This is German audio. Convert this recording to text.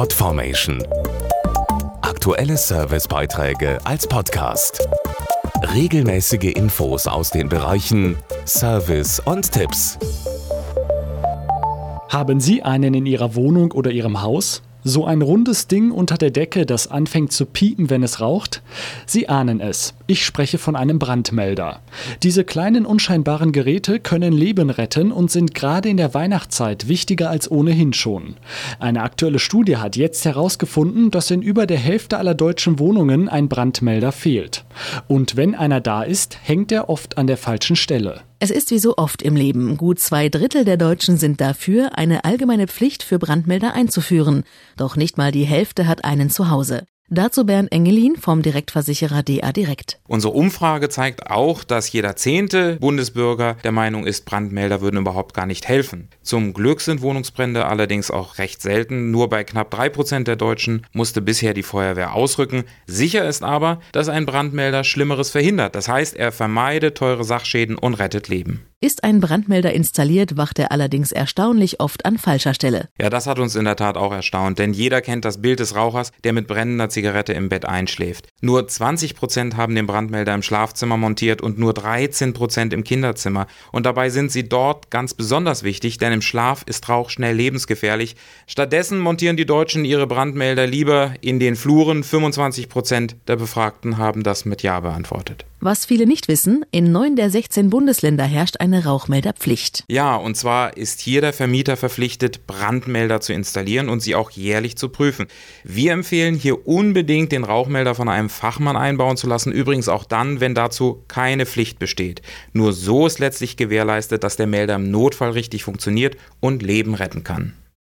Podformation. Aktuelle Servicebeiträge als Podcast. Regelmäßige Infos aus den Bereichen Service und Tipps. Haben Sie einen in Ihrer Wohnung oder Ihrem Haus? So ein rundes Ding unter der Decke, das anfängt zu piepen, wenn es raucht? Sie ahnen es. Ich spreche von einem Brandmelder. Diese kleinen unscheinbaren Geräte können Leben retten und sind gerade in der Weihnachtszeit wichtiger als ohnehin schon. Eine aktuelle Studie hat jetzt herausgefunden, dass in über der Hälfte aller deutschen Wohnungen ein Brandmelder fehlt. Und wenn einer da ist, hängt er oft an der falschen Stelle. Es ist wie so oft im Leben. Gut zwei Drittel der Deutschen sind dafür, eine allgemeine Pflicht für Brandmelder einzuführen. Doch nicht mal die Hälfte hat einen zu Hause. Dazu Bernd Engelin vom Direktversicherer DA Direkt. Unsere Umfrage zeigt auch, dass jeder zehnte Bundesbürger der Meinung ist, Brandmelder würden überhaupt gar nicht helfen. Zum Glück sind Wohnungsbrände allerdings auch recht selten. Nur bei knapp drei Prozent der Deutschen musste bisher die Feuerwehr ausrücken. Sicher ist aber, dass ein Brandmelder Schlimmeres verhindert. Das heißt, er vermeidet teure Sachschäden und rettet Leben. Ist ein Brandmelder installiert, wacht er allerdings erstaunlich oft an falscher Stelle. Ja, das hat uns in der Tat auch erstaunt, denn jeder kennt das Bild des Rauchers, der mit brennender Zigarette im Bett einschläft. Nur 20 Prozent haben den Brandmelder im Schlafzimmer montiert und nur 13 Prozent im Kinderzimmer. Und dabei sind sie dort ganz besonders wichtig, denn im Schlaf ist Rauch schnell lebensgefährlich. Stattdessen montieren die Deutschen ihre Brandmelder lieber in den Fluren. 25 Prozent der Befragten haben das mit Ja beantwortet. Was viele nicht wissen, in neun der 16 Bundesländer herrscht eine Rauchmelderpflicht. Ja, und zwar ist hier der Vermieter verpflichtet, Brandmelder zu installieren und sie auch jährlich zu prüfen. Wir empfehlen hier unbedingt den Rauchmelder von einem Fachmann einbauen zu lassen, übrigens auch dann, wenn dazu keine Pflicht besteht. Nur so ist letztlich gewährleistet, dass der Melder im Notfall richtig funktioniert und Leben retten kann.